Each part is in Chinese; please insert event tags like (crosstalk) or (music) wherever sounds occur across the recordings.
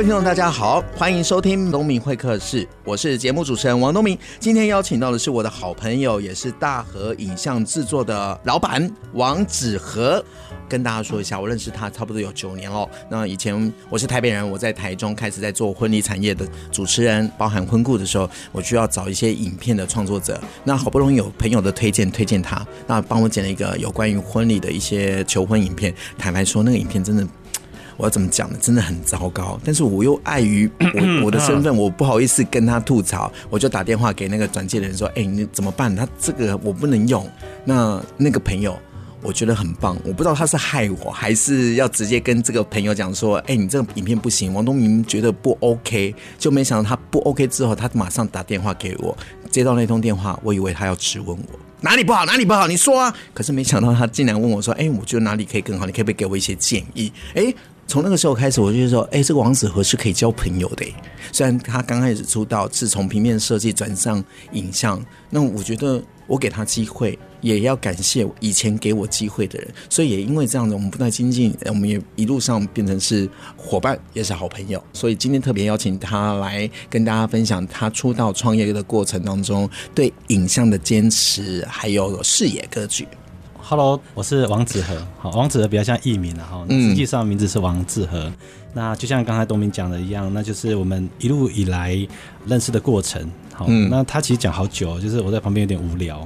位听众，大家好，欢迎收听东明会客室，我是节目主持人王东明。今天邀请到的是我的好朋友，也是大和影像制作的老板王子和。跟大家说一下，我认识他差不多有九年了。那以前我是台北人，我在台中开始在做婚礼产业的主持人，包含婚顾的时候，我需要找一些影片的创作者。那好不容易有朋友的推荐，推荐他，那帮我剪了一个有关于婚礼的一些求婚影片。坦白说，那个影片真的。我要怎么讲呢？真的很糟糕，但是我又碍于 (clears throat) 我我的身份，我不好意思跟他吐槽，我就打电话给那个转介的人说：“哎，你怎么办？他这个我不能用。”那那个朋友我觉得很棒，我不知道他是害我还是要直接跟这个朋友讲说：“哎，你这个影片不行，王东明觉得不 OK。”就没想到他不 OK 之后，他马上打电话给我，接到那通电话，我以为他要质问我哪里不好，哪里不好，你说啊。可是没想到他竟然问我说：“哎，我觉得哪里可以更好？你可不可以给我一些建议？”哎。从那个时候开始，我就说，哎，这个王子和是可以交朋友的。虽然他刚开始出道是从平面设计转上影像，那我觉得我给他机会，也要感谢以前给我机会的人。所以也因为这样子，我们不断精进，我们也一路上变成是伙伴，也是好朋友。所以今天特别邀请他来跟大家分享他出道创业的过程当中对影像的坚持，还有视野格局。Hello，我是王子和。好，王子和比较像艺名了哈，实际上名字是王志和。那就像刚才东明讲的一样，那就是我们一路以来认识的过程。好，那他其实讲好久，就是我在旁边有点无聊。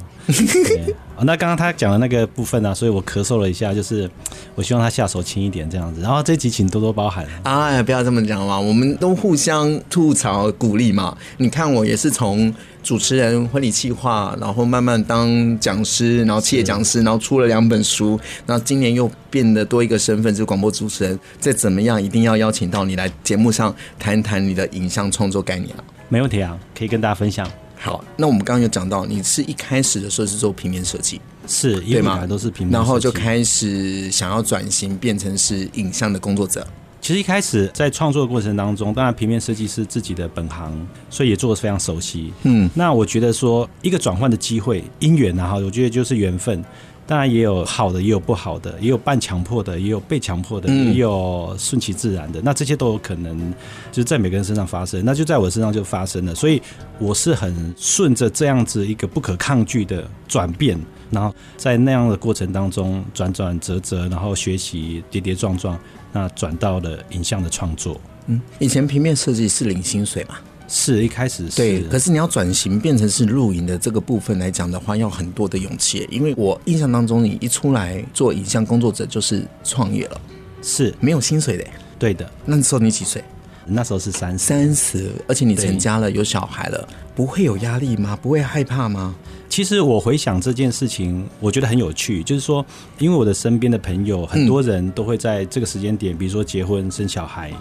(laughs) 那刚刚他讲的那个部分呢、啊，所以我咳嗽了一下，就是我希望他下手轻一点这样子。然后这集请多多包涵。哎，不要这么讲嘛，我们都互相吐槽鼓励嘛。你看我也是从。主持人、婚礼企划，然后慢慢当讲师，然后企业讲师，然后出了两本书，然后今年又变得多一个身份，就是广播主持人。再怎么样，一定要邀请到你来节目上谈谈你的影像创作概念啊！没问题啊，可以跟大家分享。好，那我们刚刚有讲到，你是一开始的时候是做平面设计，是，对吗？都是平面，然后就开始想要转型，变成是影像的工作者。其实一开始在创作的过程当中，当然平面设计是自己的本行，所以也做的非常熟悉。嗯，那我觉得说一个转换的机会，因缘啊，哈，我觉得就是缘分。当然也有好的，也有不好的，也有半强迫的，也有被强迫的，也有顺其自然的。那这些都有可能，就是在每个人身上发生。那就在我身上就发生了，所以我是很顺着这样子一个不可抗拒的转变，然后在那样的过程当中转转折折，然后学习跌跌撞撞。那转到了影像的创作，嗯，以前平面设计是领薪水嘛，是一开始是，对，可是你要转型变成是录影的这个部分来讲的话，要很多的勇气，因为我印象当中，你一出来做影像工作者就是创业了，是。没有薪水的，对的。那时候你几岁？那时候是三十，三十，而且你成家了，有小孩了，不会有压力吗？不会害怕吗？其实我回想这件事情，我觉得很有趣。就是说，因为我的身边的朋友很多人都会在这个时间点，比如说结婚生小孩，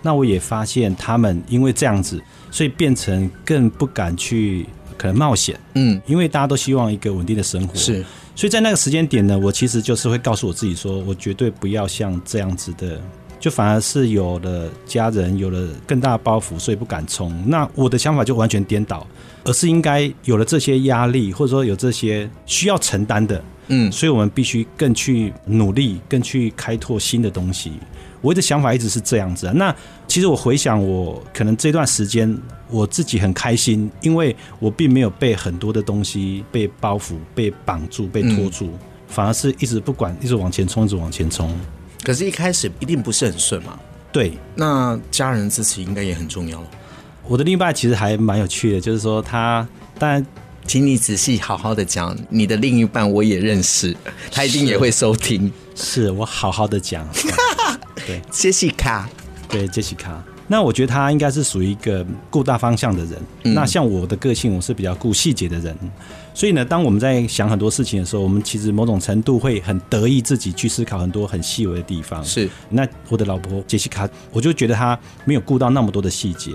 那我也发现他们因为这样子，所以变成更不敢去可能冒险。嗯，因为大家都希望一个稳定的生活，是。所以在那个时间点呢，我其实就是会告诉我自己说，我绝对不要像这样子的。就反而是有了家人，有了更大的包袱，所以不敢冲。那我的想法就完全颠倒，而是应该有了这些压力，或者说有这些需要承担的，嗯，所以我们必须更去努力，更去开拓新的东西。我的想法一直是这样子啊。那其实我回想，我可能这段时间我自己很开心，因为我并没有被很多的东西被包袱、被绑住、被拖住，反而是一直不管，一直往前冲，一直往前冲。可是，一开始一定不是很顺嘛。对，那家人支持应该也很重要。我的另一半其实还蛮有趣的，就是说他，当然，请你仔细好好的讲，你的另一半我也认识，(laughs) 他一定也会收听。是，是我好好的讲。(laughs) 对，杰西卡，对，杰西卡。那我觉得他应该是属于一个顾大方向的人。嗯。那像我的个性，我是比较顾细节的人。所以呢，当我们在想很多事情的时候，我们其实某种程度会很得意自己去思考很多很细微的地方。是，那我的老婆杰西卡，我就觉得她没有顾到那么多的细节。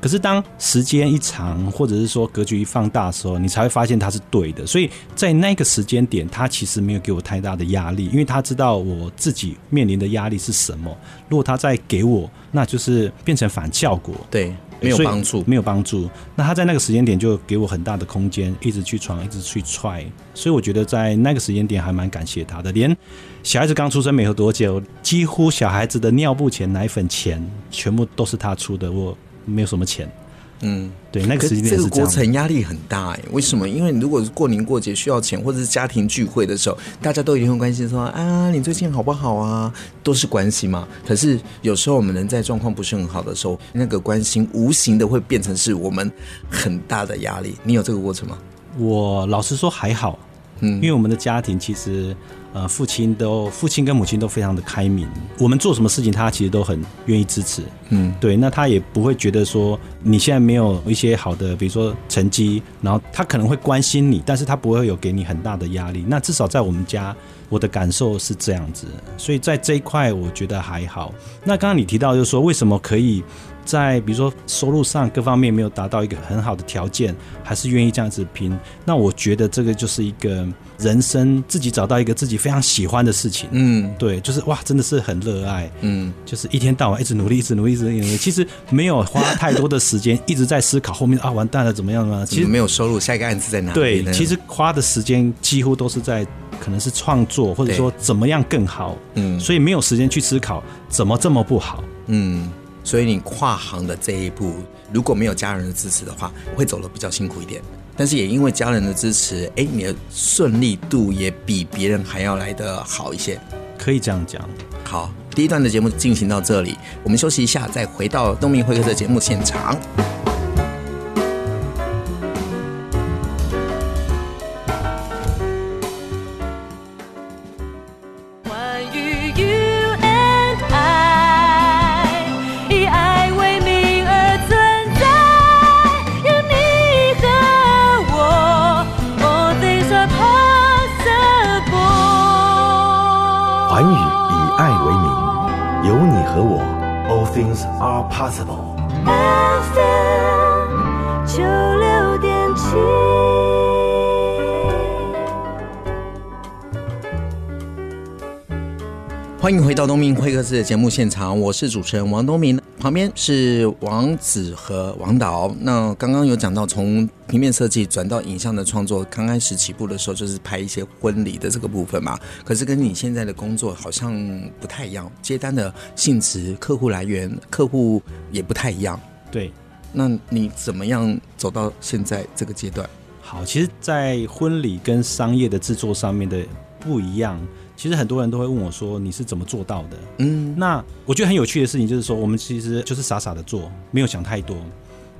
可是当时间一长，或者是说格局一放大的时候，你才会发现她是对的。所以在那个时间点，她其实没有给我太大的压力，因为她知道我自己面临的压力是什么。如果她再给我，那就是变成反效果。对。没有帮助，没有帮助。那他在那个时间点就给我很大的空间，一直去闯，一直去踹。所以我觉得在那个时间点还蛮感谢他的。连小孩子刚出生没有多久，几乎小孩子的尿布钱、奶粉钱，全部都是他出的，我没有什么钱。嗯，对，那个时间点是这个过程压力很大哎，为什么？因为如果是过年过节需要钱，或者是家庭聚会的时候，大家都一定会关心说啊，你最近好不好啊？都是关心嘛。可是有时候我们人在状况不是很好的时候，那个关心无形的会变成是我们很大的压力。你有这个过程吗？我老实说还好，嗯，因为我们的家庭其实。呃，父亲都父亲跟母亲都非常的开明，我们做什么事情他其实都很愿意支持。嗯，对，那他也不会觉得说你现在没有一些好的，比如说成绩，然后他可能会关心你，但是他不会有给你很大的压力。那至少在我们家，我的感受是这样子，所以在这一块我觉得还好。那刚刚你提到就是说为什么可以？在比如说收入上各方面没有达到一个很好的条件，还是愿意这样子拼。那我觉得这个就是一个人生自己找到一个自己非常喜欢的事情。嗯，对，就是哇，真的是很热爱。嗯，就是一天到晚一直努力，一直努力，一直努力。其实没有花太多的时间一直在思考后面啊，完蛋了怎么样啊？其实没有收入，下一个案子在哪里？对，其实花的时间几乎都是在可能是创作，或者说怎么样更好。嗯，所以没有时间去思考怎么这么不好。嗯。所以你跨行的这一步，如果没有家人的支持的话，会走得比较辛苦一点。但是也因为家人的支持，哎，你的顺利度也比别人还要来得好一些，可以这样讲。好，第一段的节目进行到这里，我们休息一下，再回到东明会客的节目现场。节目现场，我是主持人王东明，旁边是王子和王导。那刚刚有讲到，从平面设计转到影像的创作，刚开始起步的时候就是拍一些婚礼的这个部分嘛。可是跟你现在的工作好像不太一样，接单的性质、客户来源、客户也不太一样。对，那你怎么样走到现在这个阶段？好，其实，在婚礼跟商业的制作上面的不一样。其实很多人都会问我说：“你是怎么做到的？”嗯，那我觉得很有趣的事情就是说，我们其实就是傻傻的做，没有想太多。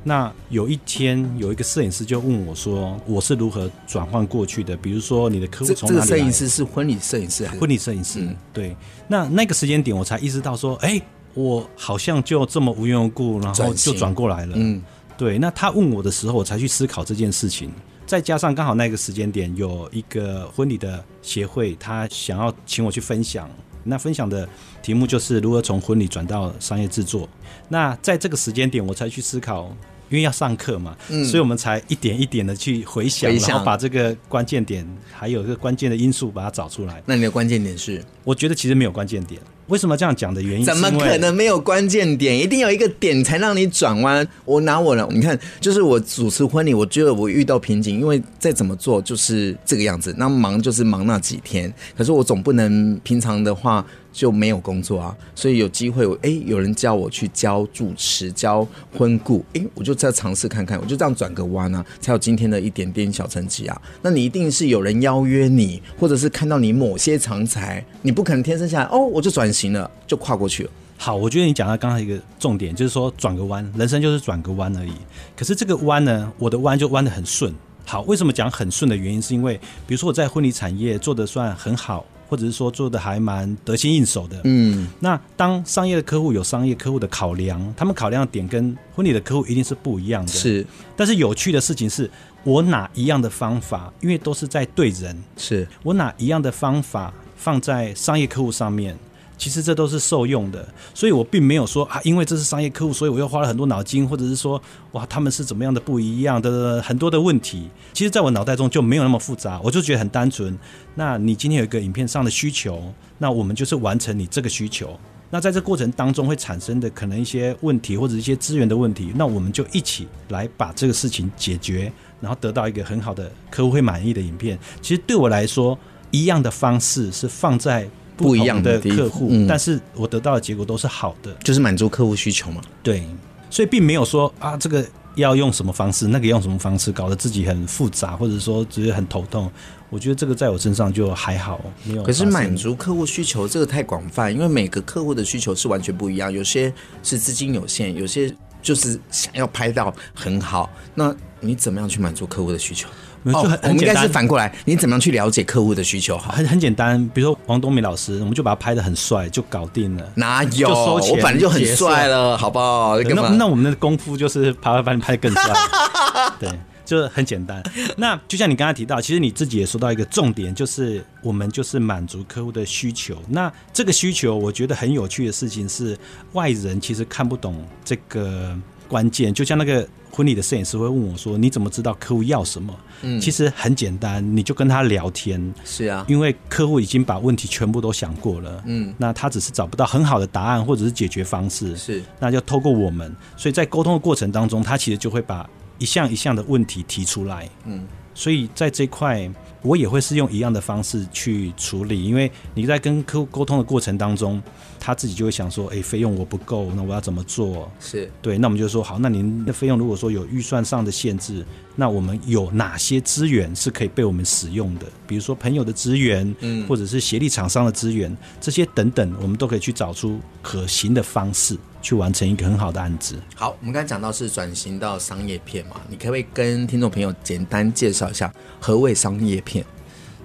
那有一天，有一个摄影师就问我说：“我是如何转换过去的？比如说，你的客户从哪里来？”这个摄影师是婚礼摄影师还是？婚礼摄影师。嗯，对。那那个时间点，我才意识到说：“哎，我好像就这么无缘无故，然后就转过来了。”嗯，对。那他问我的时候，我才去思考这件事情。再加上刚好那个时间点有一个婚礼的协会，他想要请我去分享。那分享的题目就是如何从婚礼转到商业制作。那在这个时间点，我才去思考，因为要上课嘛，嗯，所以我们才一点一点的去回想，回想，然后把这个关键点还有一个关键的因素把它找出来。那你的关键点是？我觉得其实没有关键点。为什么这样讲的原因？怎么可能没有关键点？一定有一个点才让你转弯。我拿我了，你看，就是我主持婚礼，我觉得我遇到瓶颈，因为再怎么做就是这个样子。那忙就是忙那几天，可是我总不能平常的话就没有工作啊。所以有机会，我哎，有人叫我去教主持、教婚顾，哎，我就再尝试看看，我就这样转个弯啊，才有今天的一点点小成绩啊。那你一定是有人邀约你，或者是看到你某些长才，你不可能天生下来哦，我就转。型了，就跨过去了。好，我觉得你讲到刚才一个重点，就是说转个弯，人生就是转个弯而已。可是这个弯呢，我的弯就弯得很顺。好，为什么讲很顺的原因，是因为比如说我在婚礼产业做得算很好，或者是说做的还蛮得心应手的。嗯，那当商业的客户有商业客户的考量，他们考量的点跟婚礼的客户一定是不一样的。是，但是有趣的事情是，我哪一样的方法，因为都是在对人，是我哪一样的方法放在商业客户上面。其实这都是受用的，所以我并没有说啊，因为这是商业客户，所以我又花了很多脑筋，或者是说，哇，他们是怎么样的不一样的很多的问题。其实，在我脑袋中就没有那么复杂，我就觉得很单纯。那你今天有一个影片上的需求，那我们就是完成你这个需求。那在这过程当中会产生的可能一些问题或者一些资源的问题，那我们就一起来把这个事情解决，然后得到一个很好的客户会满意的影片。其实对我来说，一样的方式是放在。不一样的客户，嗯，但是我得到的结果都是好的，就是满足客户需求嘛。对，所以并没有说啊，这个要用什么方式，那个用什么方式，搞得自己很复杂，或者说只是很头痛。我觉得这个在我身上就还好，没有。可是满足客户需求这个太广泛，因为每个客户的需求是完全不一样，有些是资金有限，有些就是想要拍到很好。那你怎么样去满足客户的需求？就很、哦、我们应该是反过来，你怎么样去了解客户的需求？好，很很简单，比如说王东明老师，我们就把他拍的很帅，就搞定了。哪有？我反正就很帅了，好不好？那那我们的功夫就是拍拍把你拍得更帅。(laughs) 对，就是很简单。那就像你刚才提到，其实你自己也说到一个重点，就是我们就是满足客户的需求。那这个需求，我觉得很有趣的事情是，外人其实看不懂这个关键。就像那个。婚礼的摄影师会问我说：“你怎么知道客户要什么？”嗯，其实很简单，你就跟他聊天。是啊，因为客户已经把问题全部都想过了。嗯，那他只是找不到很好的答案或者是解决方式。是，那就透过我们，所以在沟通的过程当中，他其实就会把一项一项的问题提出来。嗯，所以在这块。我也会是用一样的方式去处理，因为你在跟客户沟通的过程当中，他自己就会想说：“哎，费用我不够，那我要怎么做？”是对，那我们就说好，那您的费用如果说有预算上的限制，那我们有哪些资源是可以被我们使用的？比如说朋友的资源，嗯，或者是协力厂商的资源，这些等等，我们都可以去找出可行的方式。去完成一个很好的案子。好，我们刚才讲到是转型到商业片嘛，你可不可以跟听众朋友简单介绍一下何谓商业片？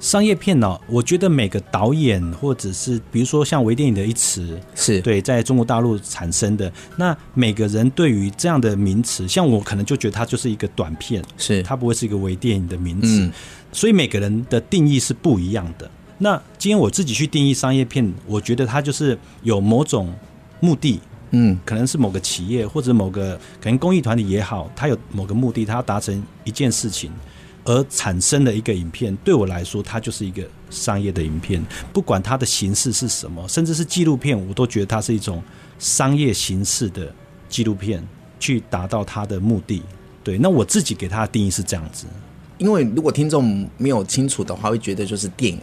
商业片呢、哦，我觉得每个导演或者是比如说像微电影的一词，是对在中国大陆产生的。那每个人对于这样的名词，像我可能就觉得它就是一个短片，是它不会是一个微电影的名词。嗯、所以每个人的定义是不一样的。那今天我自己去定义商业片，我觉得它就是有某种目的。嗯，可能是某个企业或者某个可能公益团体也好，它有某个目的，它要达成一件事情而产生的一个影片，对我来说，它就是一个商业的影片。不管它的形式是什么，甚至是纪录片，我都觉得它是一种商业形式的纪录片，去达到它的目的。对，那我自己给它的定义是这样子。因为如果听众没有清楚的话，会觉得就是电影。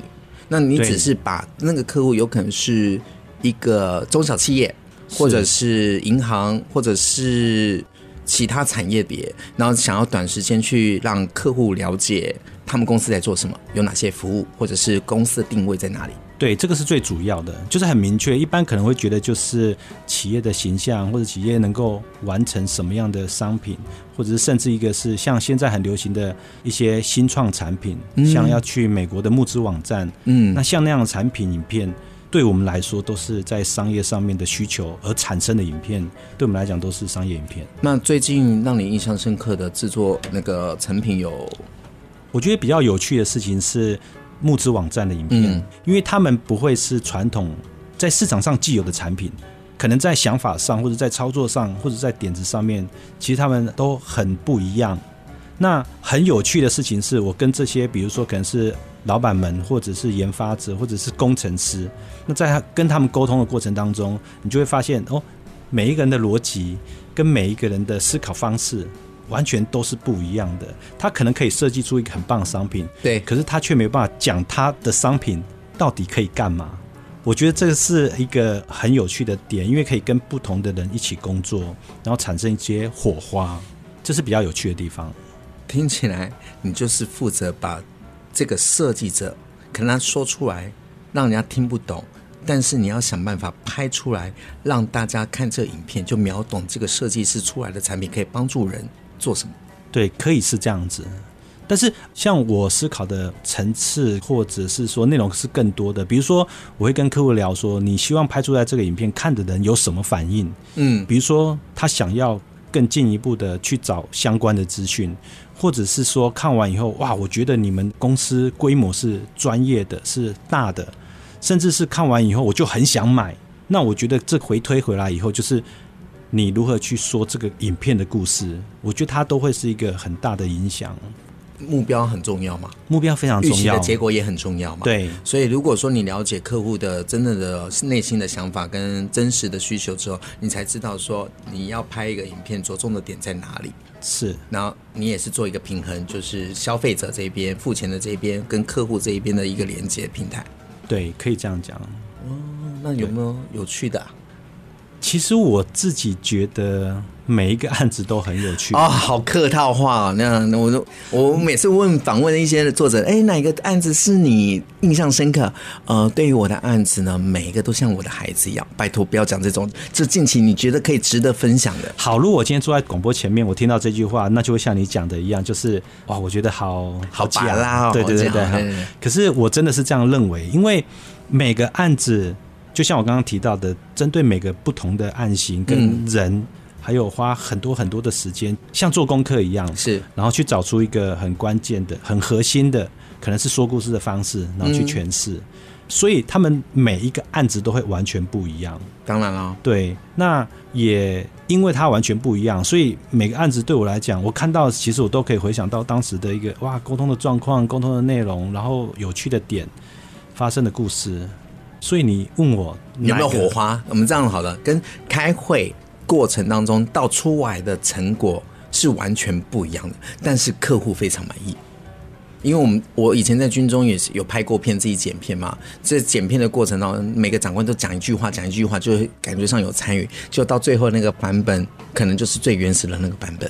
那你只是把那个客户有可能是一个中小企业。或者是银行，或者是其他产业别，然后想要短时间去让客户了解他们公司在做什么，有哪些服务，或者是公司的定位在哪里？对，这个是最主要的，就是很明确。一般可能会觉得就是企业的形象，或者企业能够完成什么样的商品，或者是甚至一个是像现在很流行的一些新创产品，嗯、像要去美国的募资网站，嗯，那像那样的产品影片。对我们来说，都是在商业上面的需求而产生的影片，对我们来讲都是商业影片。那最近让你印象深刻的制作那个成品有？我觉得比较有趣的事情是募资网站的影片，嗯，因为他们不会是传统在市场上既有的产品，可能在想法上或者在操作上或者在点子上面，其实他们都很不一样。那很有趣的事情是我跟这些，比如说可能是。老板们，或者是研发者，或者是工程师，那在他跟他们沟通的过程当中，你就会发现哦，每一个人的逻辑跟每一个人的思考方式完全都是不一样的。他可能可以设计出一个很棒的商品，对，可是他却没有办法讲他的商品到底可以干嘛。我觉得这是一个很有趣的点，因为可以跟不同的人一起工作，然后产生一些火花，这是比较有趣的地方。听起来你就是负责把。这个设计者可能他说出来让人家听不懂，但是你要想办法拍出来，让大家看这影片就秒懂这个设计师出来的产品可以帮助人做什么。对，可以是这样子。但是像我思考的层次，或者是说内容是更多的。比如说，我会跟客户聊说，你希望拍出来这个影片看的人有什么反应？嗯，比如说他想要更进一步的去找相关的资讯，或者是说看完以后，哇，我觉得你们公司规模是专业的，是大的，甚至是看完以后我就很想买。那我觉得这回推回来以后，就是你如何去说这个影片的故事，我觉得它都会是一个很大的影响。目标很重要嘛？目标非常重要，预期的结果也很重要嘛？对。所以如果说你了解客户的真正的内心的想法跟真实的需求之后，你才知道说你要拍一个影片着重的点在哪里。是。然后你也是做一个平衡，就是消费者这边付钱的这边跟客户这一边的一个连接平台。对，可以这样讲。哦，那有没有有趣的啊？其实我自己觉得每一个案子都很有趣哦，好客套话。那那我我每次问访问一些作者，哎，哪一个案子是你印象深刻？呃，对于我的案子呢，每一个都像我的孩子一样。拜托不要讲这种，这近期你觉得可以值得分享的。好，如果我今天坐在广播前面，我听到这句话，那就会像你讲的一样，就是哇，我觉得好好假啦。对对对对，对。可是我真的是这样认为，因为每个案子。就像我刚刚提到的，针对每个不同的案型跟人，嗯、还有花很多很多的时间，像做功课一样，是，然后去找出一个很关键的、很核心的，可能是说故事的方式，然后去诠释。嗯、所以他们每一个案子都会完全不一样。当然了，对，那也因为它完全不一样，所以每个案子对我来讲，我看到其实我都可以回想到当时的一个哇，沟通的状况、沟通的内容，然后有趣的点、发生的故事。所以你问我有没有火花？我们这样好了，跟开会过程当中到出来的成果是完全不一样的，但是客户非常满意。因为我们我以前在军中也是有拍过片，自己剪片嘛。这剪片的过程当中，每个长官都讲一句话，讲一句话，就感觉上有参与。就到最后那个版本，可能就是最原始的那个版本。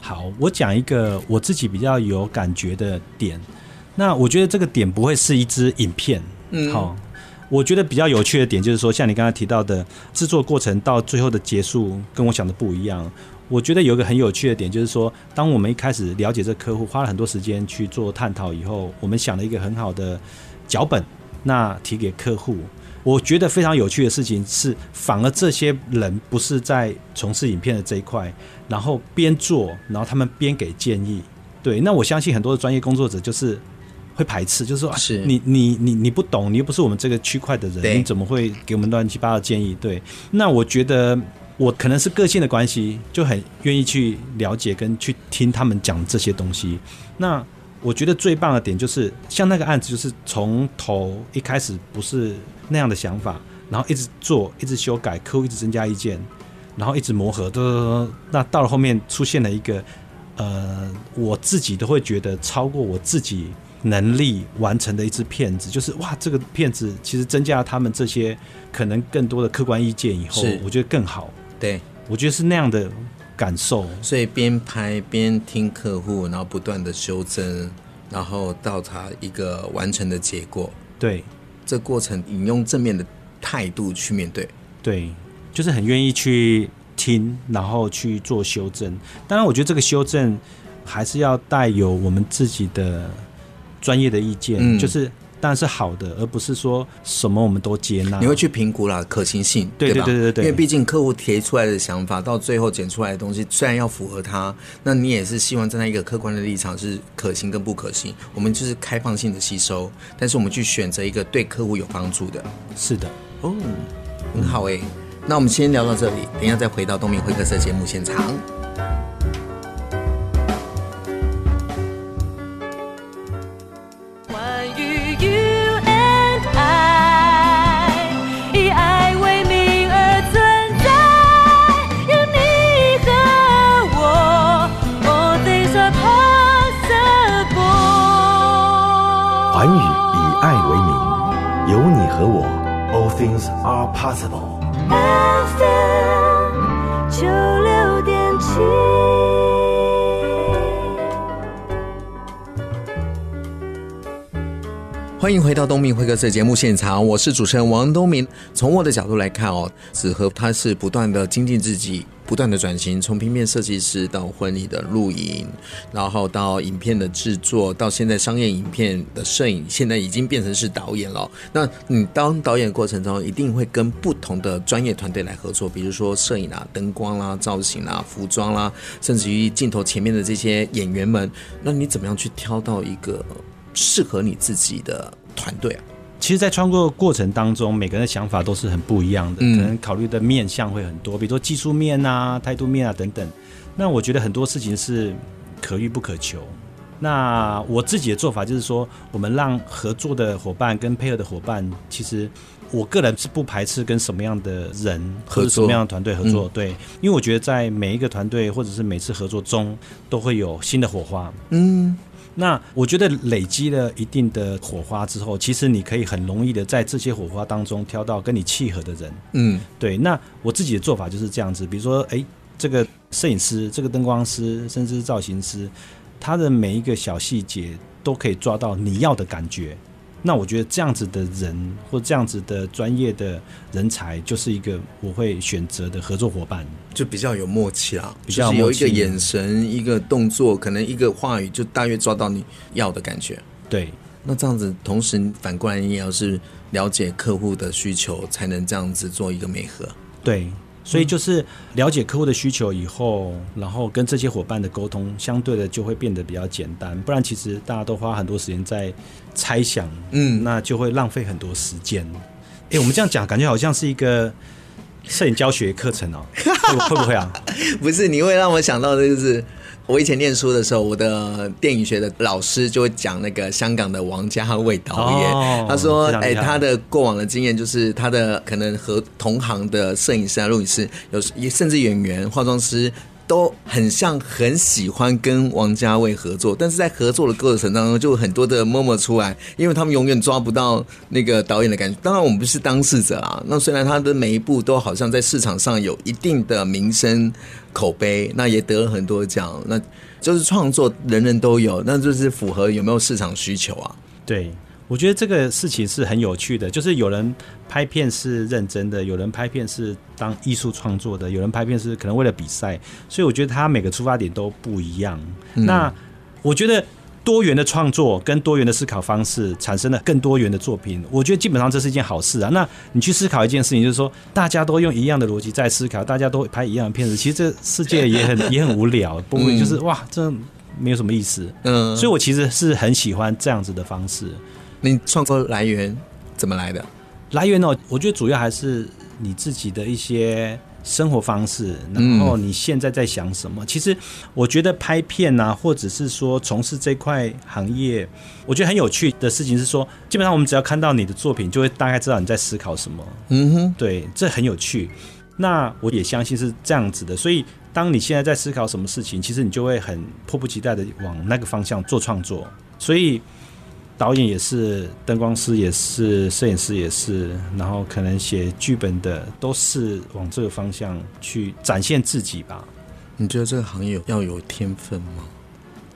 好，我讲一个我自己比较有感觉的点。那我觉得这个点不会是一支影片，嗯，好。我觉得比较有趣的点就是说，像你刚才提到的制作过程到最后的结束，跟我想的不一样。我觉得有一个很有趣的点就是说，当我们一开始了解这客户，花了很多时间去做探讨以后，我们想了一个很好的脚本，那提给客户。我觉得非常有趣的事情是，反而这些人不是在从事影片的这一块，然后边做，然后他们边给建议。对，那我相信很多的专业工作者就是。会排斥，就是说，是你你你你不懂，你又不是我们这个区块的人，你怎么会给我们乱七八糟建议？对，那我觉得我可能是个性的关系，就很愿意去了解跟去听他们讲这些东西。那我觉得最棒的点就是，像那个案子，就是从头一开始不是那样的想法，然后一直做，一直修改，客户一直增加意见，然后一直磨合，都那到了后面出现了一个，呃，我自己都会觉得超过我自己。能力完成的一支片子，就是哇，这个片子其实增加了他们这些可能更多的客观意见以后，我觉得更好。对，我觉得是那样的感受。所以边拍边听客户，然后不断的修正，然后到他一个完成的结果。对，这过程你用正面的态度去面对。对，就是很愿意去听，然后去做修正。当然，我觉得这个修正还是要带有我们自己的。专业的意见，嗯，就是当然是好的，而不是说什么我们都接纳。你会去评估啦，可行性，对对对对对。因为毕竟客户提出来的想法，到最后剪出来的东西，虽然要符合他，那你也是希望站在一个客观的立场，是可行跟不可行。我们就是开放性的吸收，但是我们去选择一个对客户有帮助的。是的，哦，很好诶，欸。那我们先聊到这里，等一下再回到东明会客室节目现场。Things are possible. FM 九六点七。 欢迎回到东明会客室节目现场，我是主持人王东明。从我的角度来看哦，子和他是不断的精进自己。不断的转型，从平面设计师到婚礼的录影，然后到影片的制作，到现在商业影片的摄影，现在已经变成是导演了。那你当导演过程中，一定会跟不同的专业团队来合作，比如说摄影啊、灯光啦、造型啦、服装啦，甚至于镜头前面的这些演员们，那你怎么样去挑到一个适合你自己的团队啊？其实，在创作过程当中，每个人的想法都是很不一样的，可能考虑的面向会很多，比如说技术面啊、态度面啊等等。那我觉得很多事情是可遇不可求。那我自己的做法就是说，我们让合作的伙伴跟配合的伙伴，其实我个人是不排斥跟什么样的人合作什么样的团队合作。对，因为我觉得在每一个团队或者是每次合作中，都会有新的火花。嗯。那我觉得累积了一定的火花之后，其实你可以很容易的在这些火花当中挑到跟你契合的人。嗯，对。那我自己的做法就是这样子，比如说，哎，这个摄影师、这个灯光师，甚至是造型师，他的每一个小细节都可以抓到你要的感觉。那我觉得这样子的人或这样子的专业的人才，就是一个我会选择的合作伙伴，就比较有默契啊，比较有一个眼神、一个动作，可能一个话语，就大约抓到你要的感觉。对，那这样子，同时反过来，你也要是了解客户的需求，才能这样子做一个美合。对。所以就是了解客户的需求以后，然后跟这些伙伴的沟通，相对的就会变得比较简单。不然其实大家都花很多时间在猜想，嗯，那就会浪费很多时间。哎，我们这样讲，感觉好像是一个摄影教学课程哦，(laughs) 会不会啊？不是，你会让我想到的就是。我以前念书的时候，我的电影学的老师就会讲那个香港的王家卫导演，哦、他说：“哎，他的过往的经验就是他的可能和同行的摄影师啊、录影师，有甚至演员、化妆师。”都很像很喜欢跟王家卫合作，但是在合作的过程当中，就很多的摸摸出来，因为他们永远抓不到那个导演的感觉。当然，我们不是当事者啊。那虽然他的每一部都好像在市场上有一定的名声口碑，那也得了很多奖，那就是创作人人都有，那就是符合有没有市场需求啊？对。我觉得这个事情是很有趣的，就是有人拍片是认真的，有人拍片是当艺术创作的，有人拍片是可能为了比赛，所以我觉得他每个出发点都不一样。嗯、那我觉得多元的创作跟多元的思考方式产生了更多元的作品，我觉得基本上这是一件好事啊。那你去思考一件事情，就是说大家都用一样的逻辑在思考，大家都拍一样的片子，其实这世界也很 (laughs) 也很无聊，不会就是哇，这没有什么意思。嗯，所以我其实是很喜欢这样子的方式。你创作来源怎么来的？来源哦？我觉得主要还是你自己的一些生活方式，然后你现在在想什么？嗯、其实我觉得拍片啊，或者是说从事这块行业，我觉得很有趣的事情是说，基本上我们只要看到你的作品，就会大概知道你在思考什么。嗯哼，对，这很有趣。那我也相信是这样子的，所以当你现在在思考什么事情，其实你就会很迫不及待的往那个方向做创作。所以。导演也是，灯光师也是，摄影师也是，然后可能写剧本的都是往这个方向去展现自己吧。你觉得这个行业要有天分吗？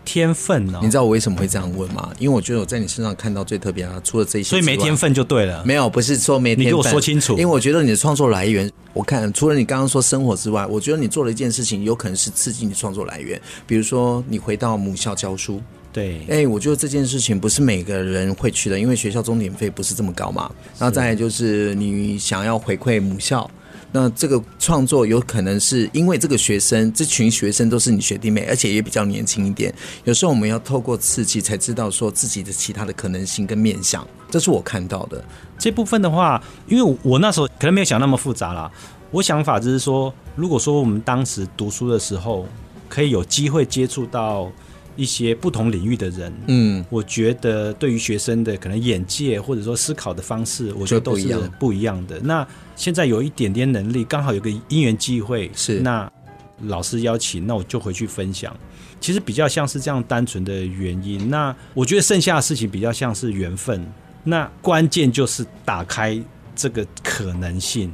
天分呢、哦？你知道我为什么会这样问吗？因为我觉得我在你身上看到最特别啊，除了这些，所以没天分就对了。没有，不是说没天分，你给我说清楚。因为我觉得你的创作来源，我看除了你刚刚说生活之外，我觉得你做了一件事情，有可能是刺激你创作来源。比如说，你回到母校教书。对，哎、欸，我觉得这件事情不是每个人会去的，因为学校钟点费不是这么高嘛。然后再来就是你想要回馈母校，那这个创作有可能是因为这个学生，这群学生都是你学弟妹，而且也比较年轻一点。有时候我们要透过刺激，才知道说自己的其他的可能性跟面向。这是我看到的这部分的话，因为我那时候可能没有想那么复杂啦。我想法就是说，如果说我们当时读书的时候，可以有机会接触到。一些不同领域的人，嗯，我觉得对于学生的可能眼界或者说思考的方式，我觉得都是不一样的。那现在有一点点能力，刚好有个因缘机会，是那老师邀请，那我就回去分享。其实比较像是这样单纯的原因。那我觉得剩下的事情比较像是缘分。那关键就是打开这个可能性。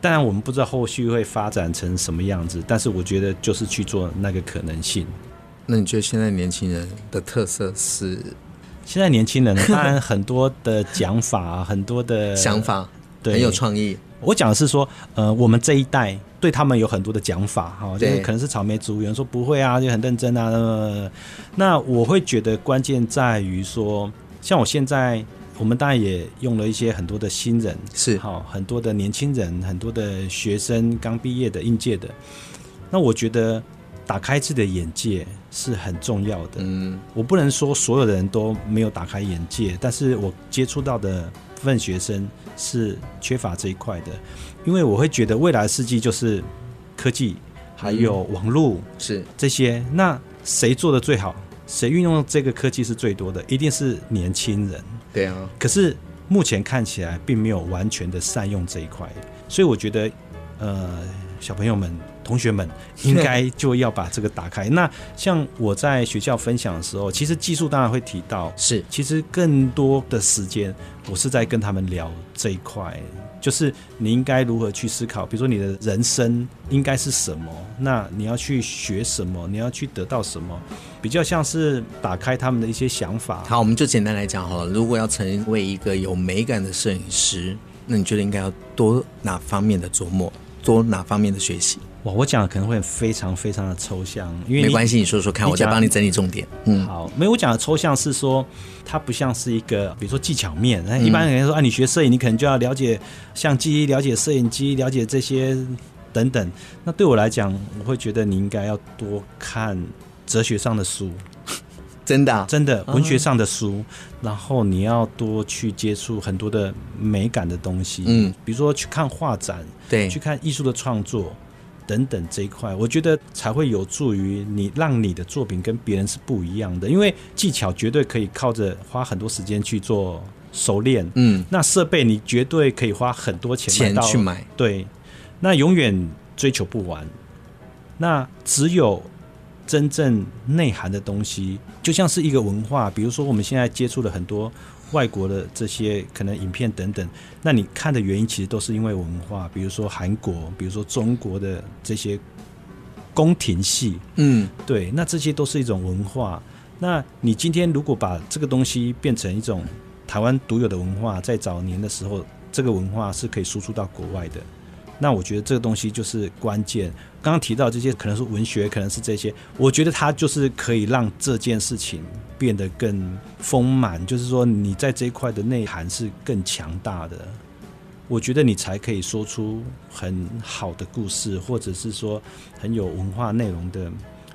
当然我们不知道后续会发展成什么样子，但是我觉得就是去做那个可能性。那你觉得现在年轻人的特色是？现在年轻人当然很多的讲法，很多的 (laughs) 想法，对，很有创意。我讲的是说，呃，我们这一代对他们有很多的讲法，哈，就是可能是草莓族，有人说不会啊，就很认真啊。那那我会觉得关键在于说，像我现在，我们当然也用了一些很多的新人，是好很多的年轻人，很多的学生刚毕业的应届的。那我觉得打开自己的眼界是很重要的。嗯，我不能说所有的人都没有打开眼界，但是我接触到的部分学生。是缺乏这一块的，因为我会觉得未来世纪就是科技，还有网络是这些。那谁做的最好？谁运用这个科技是最多的？一定是年轻人。对啊。可是目前看起来并没有完全的善用这一块，所以我觉得，呃，小朋友们。同学们应该就要把这个打开。那像我在学校分享的时候，其实技术当然会提到，是其实更多的时间我是在跟他们聊这一块，就是你应该如何去思考，比如说你的人生应该是什么，那你要去学什么，你要去得到什么，比较像是打开他们的一些想法。好，我们就简单来讲好了。如果要成为一个有美感的摄影师，那你觉得应该要多哪方面的琢磨，多哪方面的学习？哇，我讲的可能会非常非常的抽象，因为没关系，你说说看，我再帮你整理重点。嗯，好，没有，我讲的抽象是说，它不像是一个，比如说技巧面。一般人说啊，你学摄影，你可能就要了解相机，了解摄影机，了解这些等等。那对我来讲，我会觉得你应该要多看哲学上的书，(laughs) 真的，啊，真的文学上的书，然后你要多去接触很多的美感的东西，嗯，比如说去看画展，对，去看艺术的创作。等等这一块，我觉得才会有助于你，让你的作品跟别人是不一样的。因为技巧绝对可以靠着花很多时间去做熟练，嗯，那设备你绝对可以花很多钱钱去买，对，那永远追求不完。那只有真正内涵的东西，就像是一个文化，比如说我们现在接触了很多。外国的这些可能影片等等，那你看的原因其实都是因为文化，比如说韩国，比如说中国的这些宫廷戏，嗯，对，那这些都是一种文化。那你今天如果把这个东西变成一种台湾独有的文化，在早年的时候，这个文化是可以输出到国外的。那我觉得这个东西就是关键。刚刚提到这些，可能是文学，可能是这些，我觉得它就是可以让这件事情变得更丰满。就是说，你在这一块的内涵是更强大的，我觉得你才可以说出很好的故事，或者是说很有文化内容的，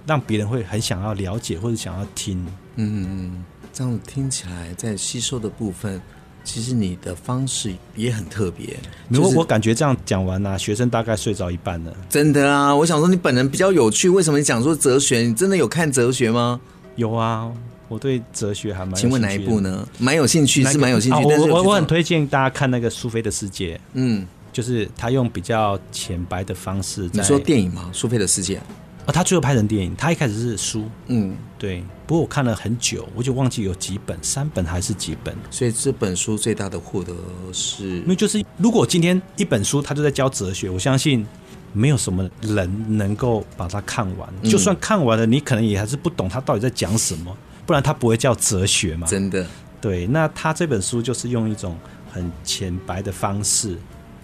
让别人会很想要了解或者想要听。嗯嗯嗯，这样听起来在吸收的部分。其实你的方式也很特别，如果我感觉这样讲完呢、啊，学生大概睡着一半了。真的啊，我想说你本人比较有趣，为什么你讲说哲学？你真的有看哲学吗？有啊，我对哲学还蛮……请问哪一部呢？蛮有兴趣，是蛮有兴趣。啊、但是我我很推荐大家看那个苏菲的世界，嗯，就是他用比较浅白的方式。你说电影吗？苏菲的世界。啊，他最后拍成电影。他一开始是书，嗯，对。不过我看了很久，我就忘记有几本，三本还是几本。所以这本书最大的获得是，因为就是如果今天一本书他就在教哲学，我相信没有什么人能够把它看完。嗯、就算看完了，你可能也还是不懂他到底在讲什么，不然它不会叫哲学嘛。真的。对，那他这本书就是用一种很浅白的方式，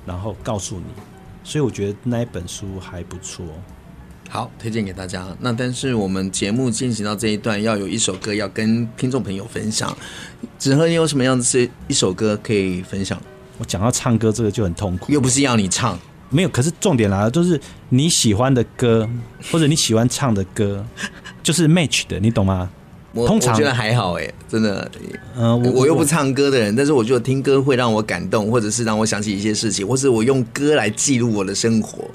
然后告诉你，所以我觉得那一本书还不错。好，推荐给大家。那但是我们节目进行到这一段，要有一首歌要跟听众朋友分享。子和，你有什么样子一首歌可以分享？我讲到唱歌这个就很痛苦，又不是要你唱，没有。可是重点来了，就是你喜欢的歌或者你喜欢唱的歌，就是 match 的，你懂吗？我通常我觉得还好哎，真的。嗯、呃，我我又不唱歌的人，但是我觉得听歌会让我感动，或者是让我想起一些事情，或是我用歌来记录我的生活。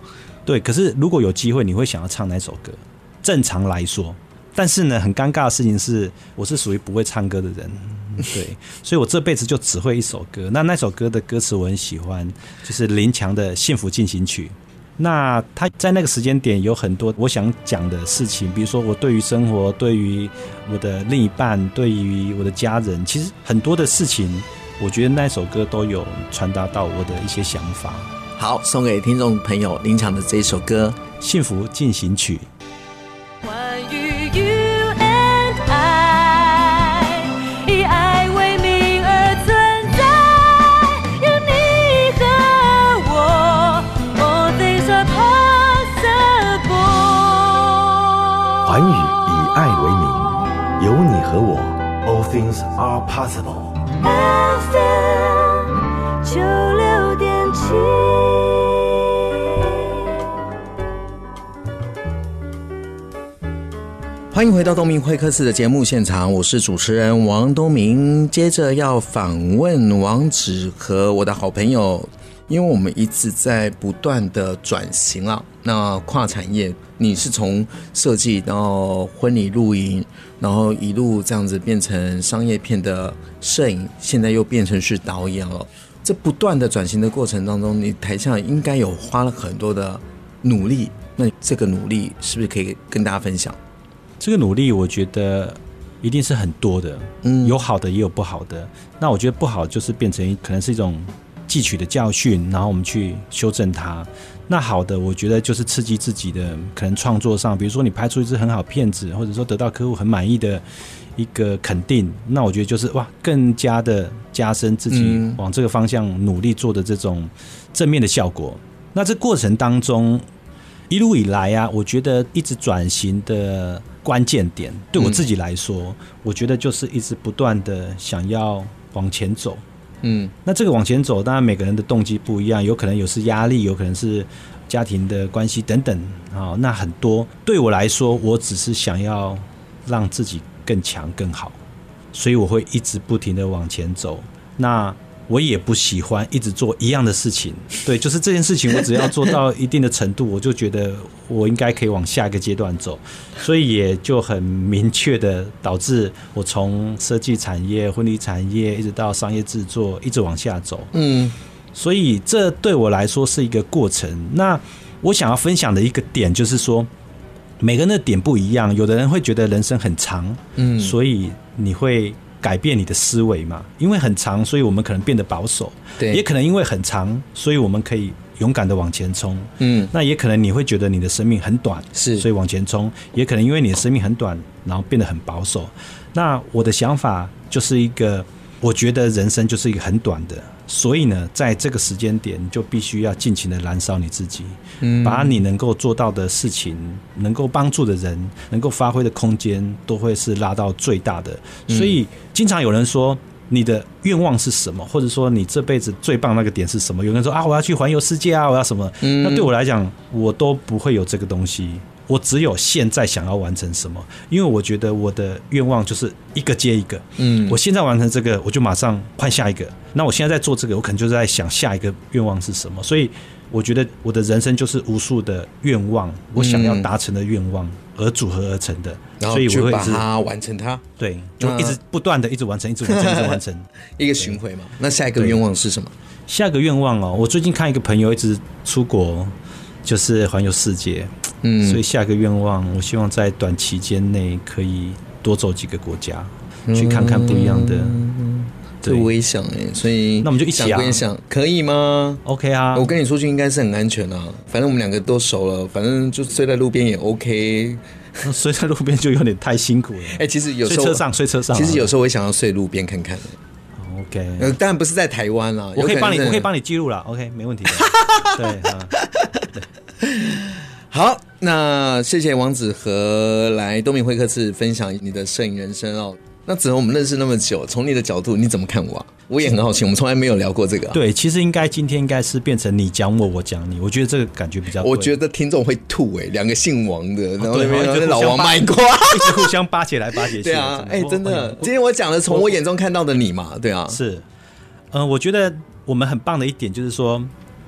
对，可是如果有机会，你会想要唱哪首歌？正常来说，但是呢，很尴尬的事情是，我是属于不会唱歌的人，对，(laughs) 所以我这辈子就只会一首歌。那那首歌的歌词我很喜欢，就是林强的《幸福进行曲》。那他在那个时间点有很多我想讲的事情，比如说我对于生活、对于我的另一半、对于我的家人，其实很多的事情，我觉得那首歌都有传达到我的一些想法。好，送给听众朋友林强的这一首歌《幸福进行曲》。我 things are possible. FM 九六点七。欢迎回到东明会客室的节目现场，我是主持人王东明。接着要访问王芷和我的好朋友，因为我们一直在不断的转型了。那跨产业，你是从设计到婚礼录影，然后一路这样子变成商业片的摄影，现在又变成是导演了。这不断的转型的过程当中，你台下应该有花了很多的努力。那这个努力是不是可以跟大家分享？这个努力，我觉得一定是很多的，嗯，有好的也有不好的。那我觉得不好就是变成可能是一种汲取的教训，然后我们去修正它。那好的，我觉得就是刺激自己的可能创作上，比如说你拍出一支很好片子，或者说得到客户很满意的一个肯定，那我觉得就是哇，更加的加深自己往这个方向努力做的这种正面的效果。那这过程当中，一路以来啊，我觉得一直转型的。关键点对我自己来说，嗯，我觉得就是一直不断的想要往前走。嗯，那这个往前走，当然每个人的动机不一样，有可能有是压力，有可能是家庭的关系等等啊。那很多对我来说，我只是想要让自己更强更好，所以我会一直不停的往前走。那我也不喜欢一直做一样的事情，对，就是这件事情，我只要做到一定的程度，(laughs) 我就觉得我应该可以往下一个阶段走，所以也就很明确的导致我从设计产业、婚礼产业一直到商业制作，一直往下走。嗯，所以这对我来说是一个过程。那我想要分享的一个点就是说，每个人的点不一样，有的人会觉得人生很长，嗯，所以你会。改变你的思维嘛？因为很长，所以我们可能变得保守。对，也可能因为很长，所以我们可以勇敢的往前冲。嗯，那也可能你会觉得你的生命很短，是，所以往前冲。也可能因为你的生命很短，然后变得很保守。那我的想法就是一个，我觉得人生就是一个很短的。所以呢，在这个时间点，你就必须要尽情的燃烧你自己，嗯，把你能够做到的事情，能够帮助的人，能够发挥的空间，都会是拉到最大的。所以，经常有人说，你的愿望是什么，或者说你这辈子最棒那个点是什么？有人说啊，我要去环游世界啊，我要什么？那对我来讲，我都不会有这个东西。我只有现在想要完成什么，因为我觉得我的愿望就是一个接一个。嗯，我现在完成这个，我就马上换下一个。那我现在在做这个，我可能就是在想下一个愿望是什么。所以我觉得我的人生就是无数的愿望，我想要达成的愿望而组合而成的。所以我会把它完成它。对，就一直不断的一直完成，一直完成，一直完成 (laughs) 一个循环嘛。那下一个愿望是什么？下一个愿望哦，我最近看一个朋友一直出国，就是环游世界。嗯，所以下个愿望，我希望在短期间内可以多走几个国家，嗯、去看看不一样的。对，我也想哎，所以那我们就一起啊，想归想，可以吗？OK 啊，我跟你出去应该是很安全啊。反正我们两个都熟了，反正就睡在路边也 OK。睡在路边就有点太辛苦了。(laughs) 哎、欸，其实有时候睡车上，睡车上。其实有时候我也想要睡路边看看。OK，呃，当然不是在台湾了。我可以帮你，我可以帮你记录了。OK，没问题的。对啊，对。好，(laughs) 那谢谢王子和来东明会客室分享你的摄影人生哦。那子和我们认识那么久，从你的角度你怎么看我啊？我也很好奇，我们从来没有聊过这个啊。对，其实应该今天应该是变成你讲我，我讲你。我觉得这个感觉比较。我觉得听众会吐哎，两个姓王的，然后那边老王卖瓜，(laughs) 一直互相巴结来巴结去。对啊，哎，真的，今天我讲的从我眼中看到的你嘛，对啊，是。嗯，我觉得我们很棒的一点就是说，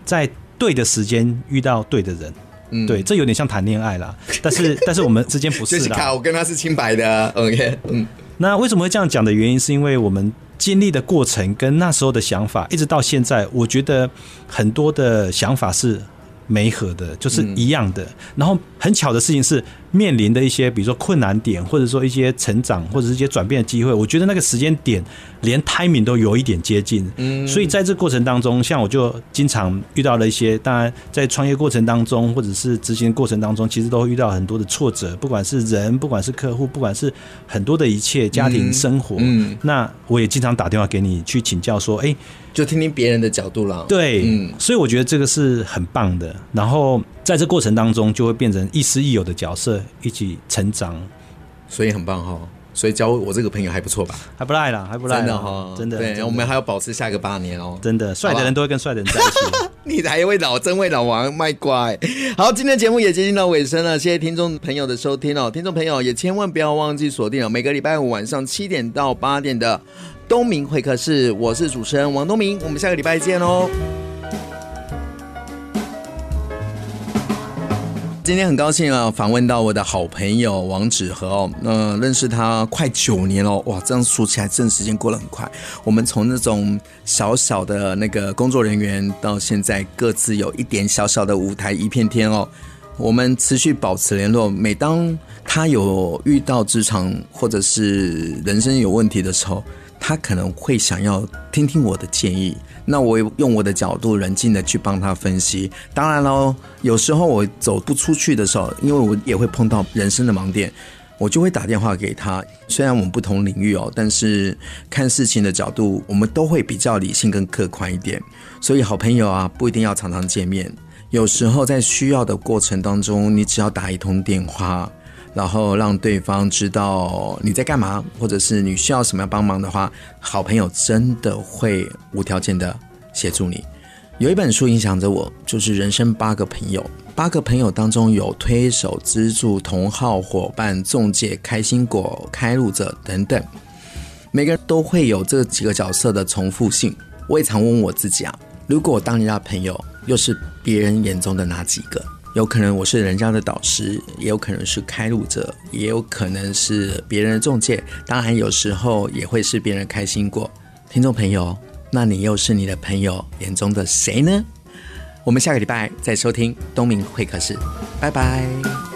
在对的时间遇到对的人。嗯，对，这有点像谈恋爱啦，(laughs) 但是但是我们之间不是啦。卡，我跟他是清白的，OK，嗯。那为什么会这样讲的原因，是因为我们经历的过程跟那时候的想法，一直到现在，我觉得很多的想法是没合的，就是一样的。然后很巧的事情是。面临的一些，比如说困难点，或者说一些成长，或者是一些转变的机会，我觉得那个时间点连 timing 都有一点接近。嗯，所以在这过程当中，像我就经常遇到了一些，当然在创业过程当中，或者是执行过程当中，其实都会遇到很多的挫折，不管是人，不管是客户，不管是很多的一切，家庭生活。嗯，那我也经常打电话给你去请教，说，哎，就听听别人的角度了。对，嗯，所以我觉得这个是很棒的。然后在这过程当中，就会变成亦师亦友的角色。一起成长，所以很棒哈。所以交我这个朋友还不错吧？还不赖啦，还不赖，真的哈，真的。对，我们还要保持下一个八年哦。真的，帅的人都会跟帅的人在一起。(laughs) 你还会老真会老王卖乖。好，今天节目也接近到尾声了，谢谢听众朋友的收听哦。听众朋友也千万不要忘记锁定了每个礼拜五晚上七点到八点的东明会客室，我是主持人王东明，我们下个礼拜见哦。今天很高兴啊，访问到我的好朋友王芷和哦，那、认识他快九年了，哇，这样说起来，真的时间过得很快。我们从那种小小的那个工作人员，到现在各自有一点小小的舞台，一片天哦。我们持续保持联络，每当他有遇到职场或者是人生有问题的时候，他可能会想要听听我的建议。那我用我的角度冷静的去帮他分析。当然喽，有时候我走不出去的时候，因为我也会碰到人生的盲点，我就会打电话给他。虽然我们不同领域哦，但是看事情的角度，我们都会比较理性跟客观一点。所以好朋友啊，不一定要常常见面。有时候在需要的过程当中，你只要打一通电话。然后让对方知道你在干嘛，或者是你需要什么样帮忙的话，好朋友真的会无条件的协助你。有一本书影响着我，就是《人生八个朋友》。八个朋友当中有推手、资助、同好、伙伴、中介、开心果、开路者等等，每个人都会有这几个角色的重复性。我也常问我自己啊，如果我当你的朋友，又是别人眼中的哪几个？有可能我是人家的导师，也有可能是开路者，也有可能是别人的中介，当然有时候也会是别人开心果。听众朋友，那你又是你的朋友眼中的谁呢？我们下个礼拜再收听东明会客室，拜拜。